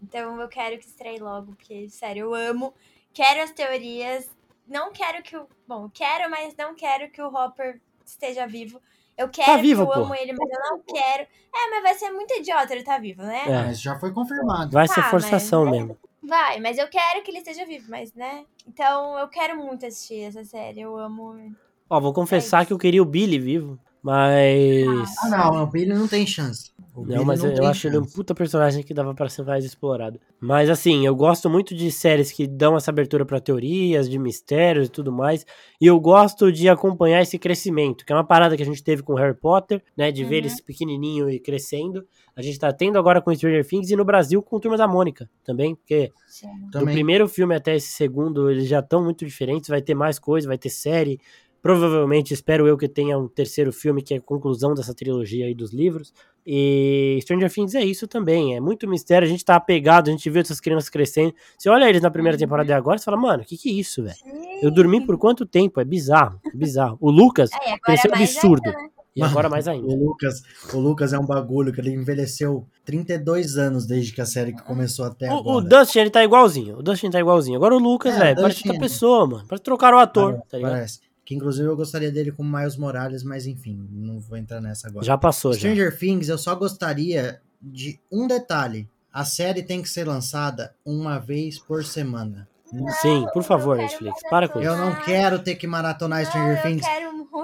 Então eu quero que estreie logo, porque, sério, eu amo. Quero as teorias. Não quero que o. Bom, quero, mas não quero que o Hopper esteja vivo. Eu quero, tá vivo, eu pô. amo ele, mas eu não quero. É, mas vai ser muito idiota ele tá vivo, né? É. Mas já foi confirmado. Vai ser Ah, forçação mas- mesmo. Vai, mas eu quero que ele esteja vivo, mas, né? Então eu quero muito assistir essa série. Eu amo. Ó, vou confessar isso. que eu queria o Billy vivo, mas. Ah, não, o Billy não tem chance. O Billy Não, mas eu, eu tem acho ele um puta personagem que dava pra ser mais explorado. Mas assim, eu gosto muito de séries que dão essa abertura pra teorias, de mistérios e tudo mais. E eu gosto de acompanhar esse crescimento, que é uma parada que a gente teve com Harry Potter, né? De ver Uhum. eles pequenininho e crescendo. A gente tá tendo agora com Stranger Things e no Brasil com Turma da Mônica também, porque do Também. primeiro filme até esse segundo, eles já estão muito diferentes. Vai ter mais coisa, vai ter série. Provavelmente, espero eu que tenha um terceiro filme, que é a conclusão dessa trilogia aí dos livros. E Stranger Things é isso também. É muito mistério. A gente tá apegado, a gente vê essas crianças crescendo. Você olha eles na primeira temporada e agora, você fala, mano, o que, que é isso, velho? Eu dormi por quanto tempo? É bizarro, é bizarro. O Lucas É, cresceu mais absurdo. ainda, né? E agora mais ainda. O Lucas, o Lucas é um bagulho que ele envelheceu 32 anos desde que a série que começou até O, o agora. Dustin, ele tá igualzinho. O Dustin tá igualzinho. Agora o Lucas, É, velho, o parece outra pessoa, mano. Parece que trocaram o ator, tá ligado? Parece. Que inclusive eu gostaria dele como Miles Morales, mas enfim, não vou entrar nessa agora. Já passou, já. Stranger Things, eu só gostaria de um detalhe. A série tem que ser lançada uma vez por semana. Sim, por favor, Netflix, para com isso. Eu não quero ter que maratonar Não, Stranger eu Things.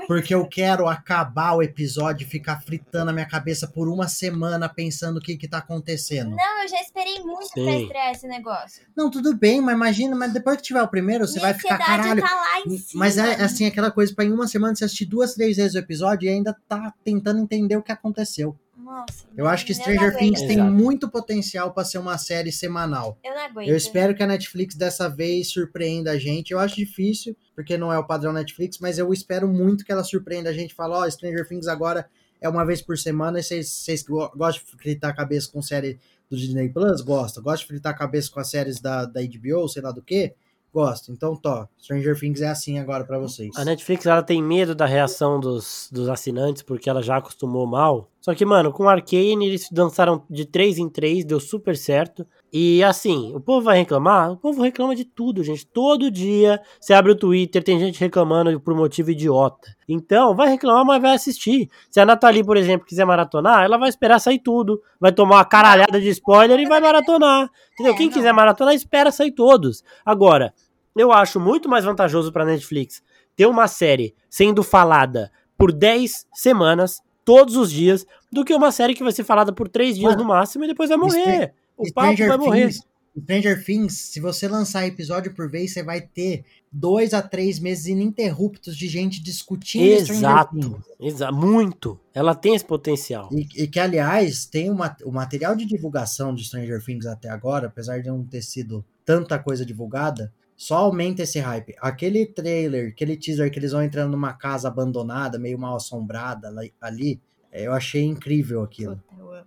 Porque eu quero acabar o episódio e ficar fritando a minha cabeça por uma semana pensando o que que tá acontecendo. Não, eu já esperei muito pra Sim. estrear esse negócio. Não, tudo bem, mas imagina, mas depois que tiver o primeiro, você Minha vai ficar, ansiedade caralho, tá lá em cima. Mas é assim, aquela coisa pra em uma semana você assistir duas, três vezes o episódio e ainda tá tentando entender o que aconteceu. Nossa, Eu acho que Stranger. Things tem Exato. muito potencial pra ser uma série semanal. Eu não aguento. Eu espero que a Netflix dessa vez surpreenda a gente. Eu acho difícil, porque não é o padrão Netflix, mas eu espero muito que ela surpreenda a gente fale, ó, Stranger Things agora é uma vez por semana e vocês, go- gostam de fritar a cabeça com série do Disney Plus? Gosta. Gosta de fritar a cabeça com as séries da, da HBO, sei lá do que? Gosto. Então, tó, Stranger Things é assim agora pra vocês. A Netflix, ela tem medo da reação dos, dos assinantes, porque ela já acostumou mal. Só que, mano, com Arcane, eles dançaram de 3 em 3, deu super certo. E, assim, o povo vai reclamar? O povo reclama de tudo, gente. Todo dia, você abre o Twitter, tem gente reclamando por motivo idiota. Então, vai reclamar, mas vai assistir. Se a Nathalie, por exemplo, quiser maratonar, ela vai esperar sair tudo. Vai tomar uma caralhada de spoiler e vai maratonar. Entendeu? É, Quem quiser maratonar, espera sair todos. Agora, eu acho muito mais vantajoso pra Netflix ter uma série sendo falada por 10 semanas, todos os dias, do que uma série que vai ser falada por 3 dias no máximo e depois vai morrer. O papo Stranger vai morrer. Things, Stranger Things, se você lançar episódio por vez, você vai ter dois a três meses ininterruptos de gente discutindo Stranger Exato, Things. exa muito. Ela tem esse potencial. E, e que, aliás, tem uma, o material de divulgação de Stranger Things até agora, apesar de não ter sido tanta coisa divulgada, só aumenta esse hype. Aquele trailer, aquele teaser que eles vão entrando numa casa abandonada, meio mal assombrada ali, eu achei incrível aquilo.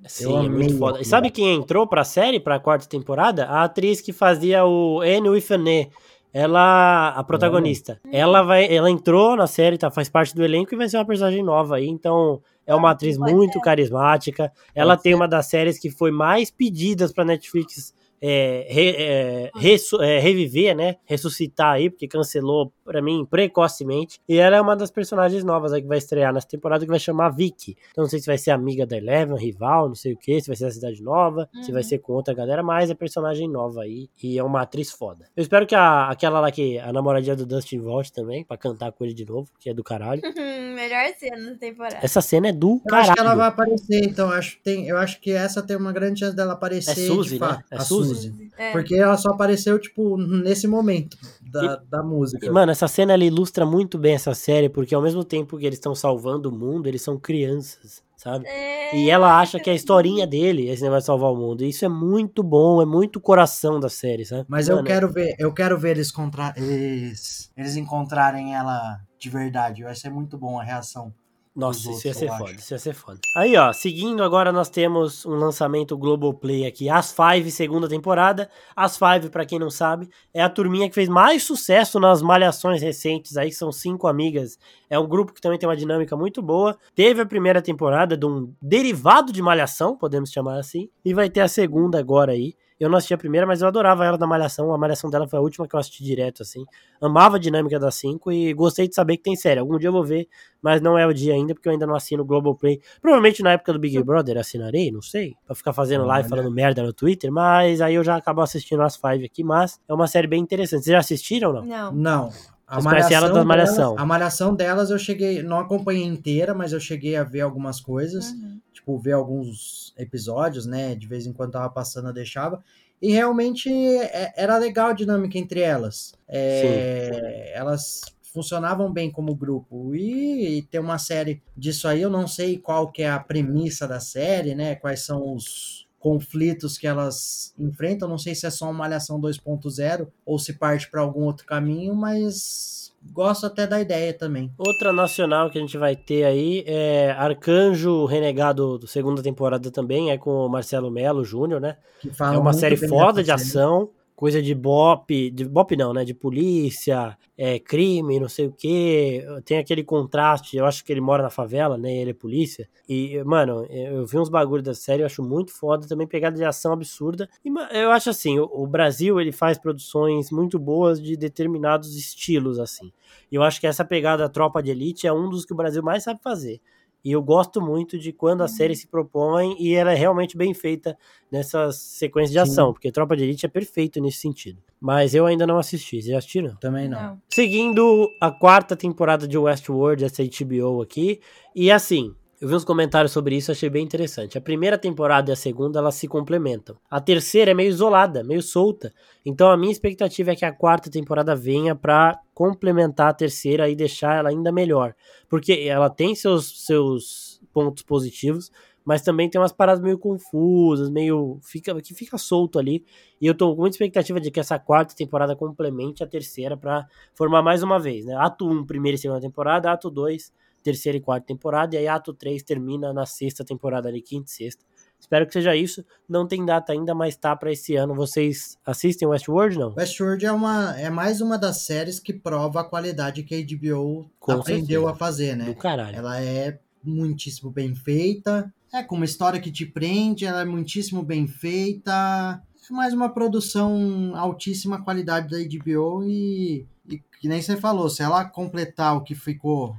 Sim, é muito foda. E sabe quem entrou pra série, pra quarta temporada? A atriz que fazia o Anne Wifane. Ela, a protagonista. Ela vai, ela entrou na série, tá, faz parte do elenco e vai ser uma personagem nova aí, então é uma atriz pode muito carismática. Ela tem uma das séries que foi mais pedidas pra Netflix é, re- é, ressu- é, reviver, né? Ressuscitar aí, porque cancelou pra mim precocemente. E ela é uma das personagens novas aí que vai estrear nessa temporada que vai chamar Vicky. Então não sei se vai ser amiga da Eleven, rival, não sei o que, se vai ser da Cidade Nova, se vai Uhum. ser com outra galera, mas é personagem nova aí e é uma atriz foda. Eu espero que a, aquela lá que a namoradinha do Dustin volte também, pra cantar com ele de novo, que é do caralho. Melhor cena da temporada. Essa cena é do Eu caralho. acho que ela vai aparecer, então eu acho, que tem, eu acho que essa tem uma grande chance dela aparecer. É Suzy, de né? É a Suzy. Suzy. É. Porque ela só apareceu, tipo, nesse momento da, da música. E, mano, essa cena ela ilustra muito bem essa série, porque ao mesmo tempo que eles estão salvando o mundo, eles são crianças, sabe? É. E ela acha que é a historinha dele, esse negócio de salvar o mundo. E isso é muito bom, é muito coração da série, sabe? Mas eu Mano, quero ver, eu quero ver eles, contra, eles, eles encontrarem ela de verdade. Vai ser muito bom a reação. Nossa, isso ia ser foda, acho. isso ia ser foda. Aí, ó, seguindo agora nós temos um lançamento Globoplay aqui, As Five, segunda temporada. As Five, pra quem não sabe, é a turminha que fez mais sucesso nas malhações recentes aí, que são cinco amigas. É um grupo que também tem uma dinâmica muito boa. Teve a primeira temporada de um derivado de malhação, podemos chamar assim, e vai ter a segunda agora aí. Eu não assisti a primeira, mas eu adorava ela da Malhação. A Malhação dela foi a última que eu assisti direto, assim. Amava a dinâmica das cinco e gostei de saber que tem série. Algum dia eu vou ver, mas não é o dia ainda, porque eu ainda não assino o Globoplay. Provavelmente na época do Big Brother assinarei, não sei, pra ficar fazendo live falando merda no Twitter, mas aí eu já acabo assistindo as Five aqui, mas é uma série bem interessante. Vocês já assistiram ou não? Não. Não. A Vocês conhecem ela da Malhação? delas- a malhação delas eu cheguei, não acompanhei inteira, mas eu cheguei a ver algumas coisas. Uhum. Tipo, ver alguns episódios, né? De vez em quando tava passando, eu deixava. E realmente é- era legal a dinâmica entre elas. É, elas funcionavam bem como grupo. E, e ter uma série disso aí, eu não sei qual que é a premissa da série, né? Quais são os conflitos que elas enfrentam. Não sei se é só uma Malhação 2.0 ou se parte para algum outro caminho, mas gosto até da ideia também. Outra nacional que a gente vai ter aí é Arcanjo Renegado, do segunda temporada também, é com o Marcelo Melo Júnior, né? Que fala É uma série foda de ação, coisa de bop, de bop não, né? De polícia, é, crime, não sei o que. Tem aquele contraste, eu acho que ele mora na favela, né? Ele é polícia. E, mano, eu vi uns bagulhos da série, eu acho muito foda, também pegada de ação absurda. E eu acho assim, o, o Brasil, ele faz produções muito boas de determinados estilos, assim. E eu acho que essa pegada Tropa de Elite é um dos que o Brasil mais sabe fazer. E eu gosto muito de quando a série se propõe e ela é realmente bem feita nessas sequências de Sim. ação, porque Tropa de Elite é perfeito nesse sentido. Mas eu ainda não assisti. Vocês já assistiram? Também não. Não. Seguindo a quarta temporada de Westworld, essa HBO aqui. E assim, eu vi uns comentários sobre isso, achei bem interessante. A primeira temporada e a segunda, elas se complementam. A terceira é meio isolada, meio solta. Então a minha expectativa é que a quarta temporada venha pra complementar a terceira e deixar ela ainda melhor. Porque ela tem seus, seus pontos positivos, mas também tem umas paradas meio confusas, meio. Fica, que fica solto ali. E eu tô com muita expectativa de que essa quarta temporada complemente a terceira pra formar mais uma vez, né? Ato 1, primeira e segunda temporada, ato 2, terceira e quarta temporada, e aí ato 3 termina na sexta temporada ali, quinta e sexta. Espero que seja isso. Não tem data ainda, mas tá pra esse ano. Vocês assistem Westworld, não? Westworld é, uma, é mais uma das séries que prova a qualidade que a HBO Com aprendeu certeza. a fazer, né? Do caralho. Ela é muitíssimo bem feita, é com uma história que te prende, ela é muitíssimo bem feita. É mais uma produção altíssima qualidade da HBO e, e que nem você falou, se ela completar o que ficou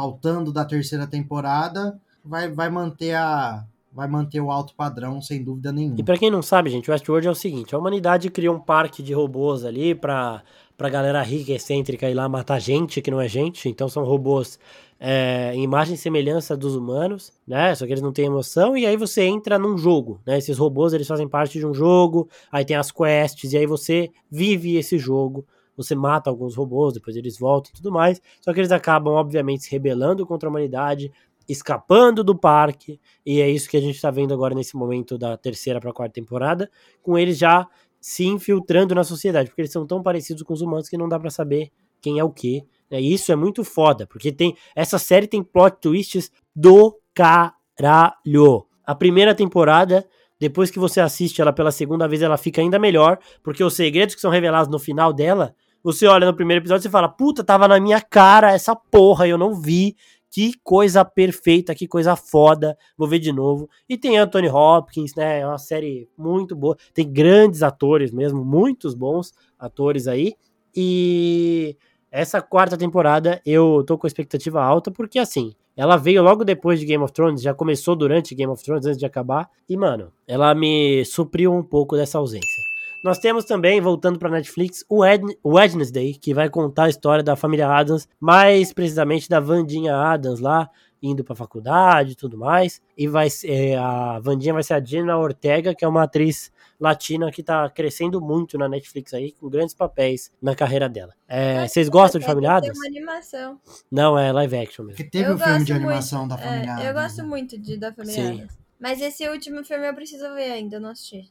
faltando da terceira temporada, vai, vai manter a vai manter o alto padrão sem dúvida nenhuma. E pra quem não sabe, gente, Westworld é o seguinte: a humanidade criou um parque de robôs ali pra, pra galera rica e excêntrica ir lá matar gente que não é gente. Então são robôs é, em imagem e semelhança dos humanos, né? Só que eles não têm emoção. E aí você entra num jogo, né? Esses robôs eles fazem parte de um jogo. Aí tem as quests e aí você vive esse jogo. Você mata alguns robôs, depois eles voltam e tudo mais. Só que eles acabam, obviamente, se rebelando contra a humanidade, escapando do parque, e é isso que a gente tá vendo agora nesse momento da terceira pra quarta temporada, com eles já se infiltrando na sociedade, porque eles são tão parecidos com os humanos que não dá pra saber quem é o que. Né? E isso é muito foda, porque tem essa série tem plot twists do caralho. a primeira temporada, depois que você assiste ela pela segunda vez, ela fica ainda melhor, porque os segredos que são revelados no final dela, você olha no primeiro episódio e fala, puta, tava na minha cara essa porra, eu não vi. Que coisa perfeita, que coisa foda. Vou ver de novo. E tem Anthony Hopkins, né? É uma série muito boa. Tem grandes atores mesmo, muitos bons atores aí. E essa quarta temporada eu tô com expectativa alta, porque assim, ela veio logo depois de Game of Thrones, já começou durante Game of Thrones, antes de acabar. E, mano, ela me supriu um pouco dessa ausência. Nós temos também, voltando para Netflix, o, Ed Wednesday, que vai contar a história da família Adams, mais precisamente da Vandinha Adams lá, indo pra faculdade e tudo mais. E vai ser, é, a Vandinha vai ser a Gina Ortega, que é uma atriz latina que tá crescendo muito na Netflix aí, com grandes papéis na carreira dela. É, vocês gostam de Família Adams? uma animação. Não, é live action mesmo. Porque teve Eu o filme gosto de animação muito, da família é, Adams, Eu gosto né? muito de, da Família Sim. Adams. Mas esse último filme eu preciso ver ainda, eu não assisti.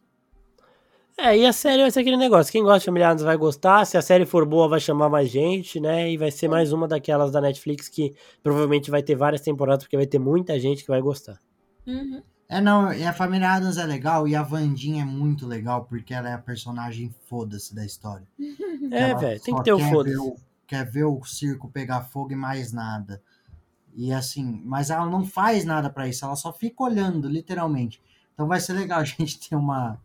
É, e a série vai ser aquele negócio. Quem gosta de Família Adams vai gostar. Se a série for boa, vai chamar mais gente, né? E vai ser mais uma daquelas da Netflix que provavelmente vai ter várias temporadas, porque vai ter muita gente que vai gostar. Uhum. É, não, e a família Adams é legal e a Vandinha é muito legal porque ela é a personagem foda-se da história. É, velho, tem que ter o quer foda-se. ver o- Quer ver o circo pegar fogo e mais nada. E assim, mas ela não faz nada pra isso, ela só fica olhando, literalmente. Então vai ser legal a gente ter uma,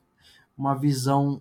uma visão,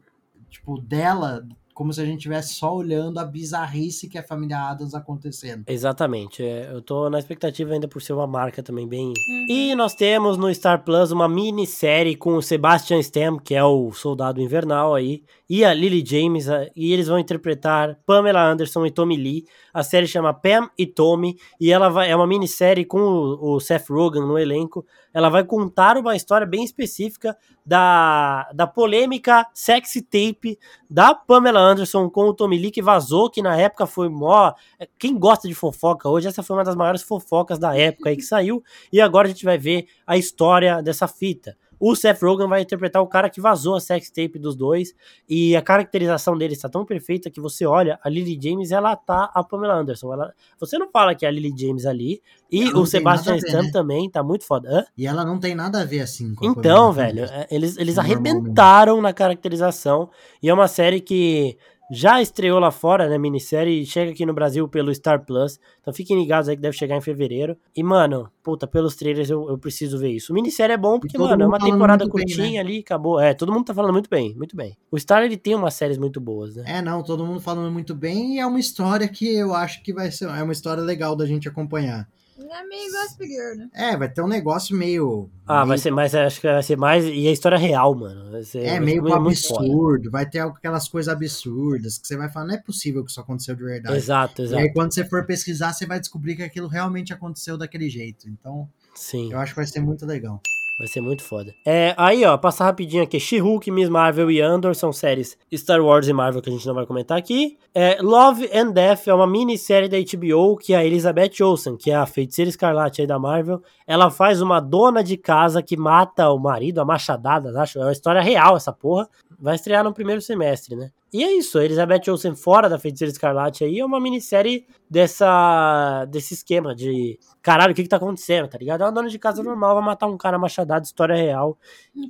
tipo, dela, como se a gente estivesse só olhando a bizarrice que é a família Adams acontecendo. Exatamente. é, eu tô na expectativa ainda por ser uma marca também bem. Uhum. E nós temos no Star Plus uma minissérie com o Sebastian Stan, que é o soldado invernal aí, e a Lily James, e eles vão interpretar Pamela Anderson e Tommy Lee. A série chama Pam e Tommy, e ela vai, é uma minissérie com o, o Seth Rogen no elenco. Ela vai contar uma história bem específica da, da polêmica sexy tape da Pamela Anderson com o Tommy Lee, que vazou, que na época foi mó. Quem gosta de fofoca hoje, essa foi uma das maiores fofocas da época aí que saiu. E agora a gente vai ver a história dessa fita. O Seth Rogen vai interpretar o cara que vazou a sex tape dos dois. E a caracterização dele está tão perfeita que você olha, a Lily James, ela tá a Pamela Anderson. Ela, você não fala que é a Lily James ali. E Ela o Sebastian ver, Stan né? também tá muito foda. Hã? E ela não tem nada a ver assim com Então, velho, é, eles, eles Normalmente. arrebentaram na caracterização. E é uma série que já estreou lá fora, né? Minissérie, e chega aqui no Brasil pelo Star Plus. Então fiquem ligados aí que deve chegar em fevereiro. E, mano, puta, pelos trailers eu, eu preciso ver isso. Minissérie é bom porque, mano, é uma temporada muito bem, curtinha né? ali, acabou. É, todo mundo tá falando muito bem, muito bem. O Star, ele tem umas séries muito boas, né? É, não, todo mundo falando muito bem e é uma história que eu acho que vai ser é uma história legal da gente acompanhar. É meio Gossip Girl, né? É, vai ter um negócio meio. Ah, vai meio- ser mais, acho que vai ser mais. E a história real, mano. Vai ser, É, vai meio foda. absurdo, vai ter aquelas coisas absurdas que você vai falar, não é possível que isso aconteceu de verdade. Exato, E exato. aí, quando você for pesquisar, você vai descobrir que aquilo realmente aconteceu daquele jeito. Então, Sim. eu acho que vai ser muito legal. Vai ser muito foda. É, aí, ó, passar rapidinho aqui. She-Hulk, Miss Marvel e Andor são séries Star Wars e Marvel que a gente não vai comentar aqui. É, Love and Death é uma minissérie da HBO que a Elizabeth Olsen, que é a feiticeira escarlate aí da Marvel, ela faz uma dona de casa que mata o marido, a machadadas, acho. É uma história real essa porra. Vai estrear no primeiro semestre, né? E é isso, a Elizabeth Olsen fora da Feiticeira Escarlate aí é uma minissérie dessa, desse esquema de caralho, o que que tá acontecendo, tá ligado? É uma dona de casa normal, vai matar um cara machadado, história real.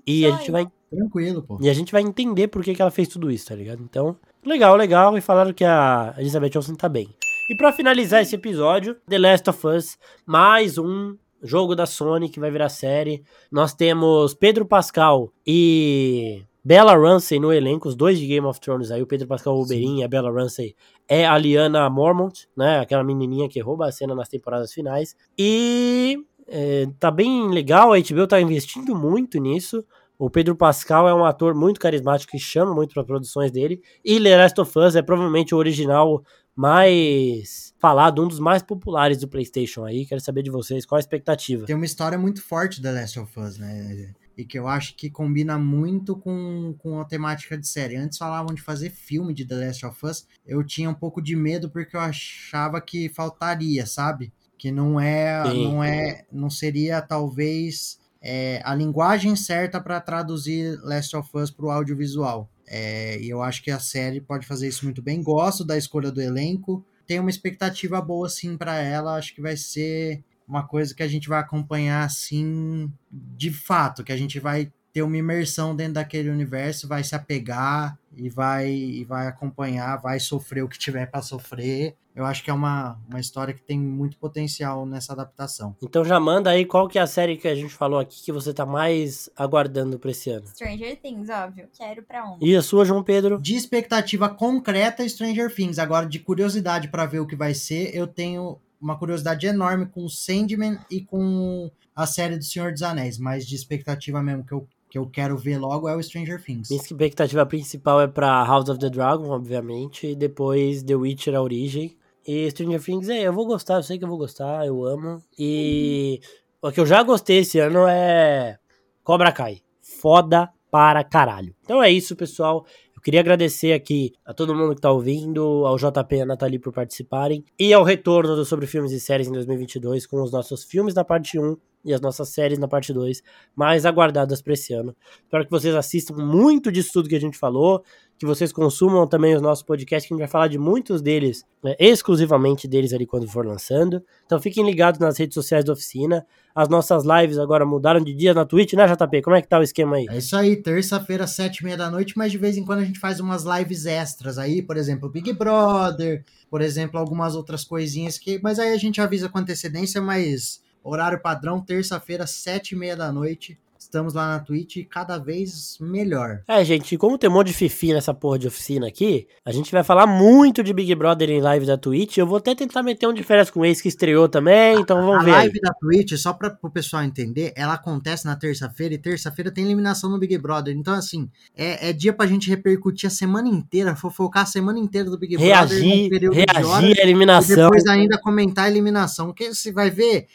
E a Só gente vai Tranquilo, pô. e a gente vai entender por que, que ela fez tudo isso, tá ligado? Então, legal, legal. E falaram que a Elizabeth Olsen tá bem. E pra finalizar esse episódio, The Last of Us, mais um jogo da Sony que vai virar série. Nós temos Pedro Pascal e Bella Ramsey no elenco, os dois de Game of Thrones aí, o Pedro Pascal Oberyn e a Bella Ramsey é a Liana Mormont, né? Aquela menininha que rouba a cena nas temporadas finais. E é, tá bem legal, a HBO tá investindo muito nisso. O Pedro Pascal é um ator muito carismático que chama muito para produções dele. E The Last of Us é provavelmente o original mais falado, um dos mais populares do PlayStation aí. Quero saber de vocês qual a expectativa. Tem uma história muito forte da Last of Us, né? E que eu acho que combina muito com, com a temática de série. Antes falavam de fazer filme de The Last of Us. Eu tinha um pouco de medo porque eu achava que faltaria, sabe? Que não é, Sim. não é, não seria talvez é, a linguagem certa para traduzir Last of Us para o audiovisual. É, e eu acho que a série pode fazer isso muito bem. Gosto da escolha do elenco. Tenho uma expectativa boa sim para ela. Acho que vai ser uma coisa que a gente vai acompanhar assim, de fato, que a gente vai ter uma imersão dentro daquele universo, vai se apegar e vai, e vai acompanhar, vai sofrer o que tiver para sofrer. Eu acho que é uma, uma história que tem muito potencial nessa adaptação. Então já manda aí qual que é a série que a gente falou aqui que você tá mais aguardando pra esse ano. Stranger Things, óbvio. Quero pra um. E a sua, João Pedro? De expectativa concreta, Stranger Things. Agora, de curiosidade para ver o que vai ser, eu tenho uma curiosidade enorme com Sandman e com a série do Senhor dos Anéis, mas de expectativa mesmo que eu, que eu quero ver logo é o Stranger Things. Minha expectativa principal é pra House of the Dragon, obviamente, e depois The Witcher, a origem. E Stranger Things, é, eu vou gostar, eu sei que eu vou gostar, eu amo. E o que eu já gostei esse ano é Cobra Kai. Foda para caralho. Então é isso, pessoal. Queria agradecer aqui a todo mundo que tá ouvindo, ao JP e a Nathalie por participarem, e ao retorno do Sobre Filmes e Séries em 2022 com os nossos filmes na parte 1 e as nossas séries na parte 2 mais aguardadas para esse ano. Espero que vocês assistam muito disso tudo que a gente falou, que vocês consumam também os nossos podcasts, que a gente vai falar de muitos deles, né, exclusivamente deles ali quando for lançando. Então fiquem ligados nas redes sociais da oficina. As nossas lives agora mudaram de dia na Twitch, né, JP? Como é que tá o esquema aí? É isso aí, terça-feira, sete e meia da noite, mas de vez em quando a gente faz umas lives extras aí, por exemplo, Big Brother, por exemplo, algumas outras coisinhas que. Mas aí a gente avisa com antecedência, mas horário padrão, terça-feira, sete e meia da noite. Estamos lá na Twitch cada vez melhor. É, gente, como tem um monte de fifi nessa porra de oficina aqui, a gente vai falar muito de Big Brother em live da Twitch. Eu vou até tentar meter um diferença com o ex que estreou também, então vamos a ver. live da Twitch, só para o pessoal entender, ela acontece na terça-feira e terça-feira tem eliminação no Big Brother. Então, assim, é, é dia pra gente repercutir a semana inteira, fofocar a semana inteira do Big Brother. Reagir, de horas, reagir à E eliminação. depois ainda comentar a eliminação. Porque você vai ver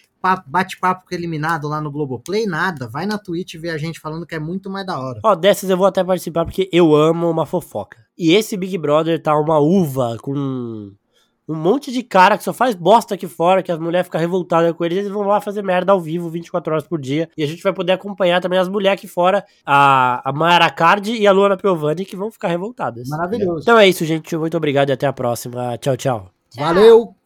bate-papo eliminado lá no Globoplay, nada. Vai na Twitch ver a gente falando que é muito mais da hora. Ó, dessas eu vou até participar porque eu amo uma fofoca. E esse Big Brother tá uma uva com um monte de cara que só faz bosta aqui fora, que as mulheres ficam revoltadas com eles, eles vão lá fazer merda ao vivo 24 horas por dia. E a gente vai poder acompanhar também as mulheres aqui fora, a, a Mayara Card e a Luana Piovani, que vão ficar revoltadas. Maravilhoso. Então é isso, gente. Muito obrigado e até a próxima. Tchau, tchau. Tchau. Valeu!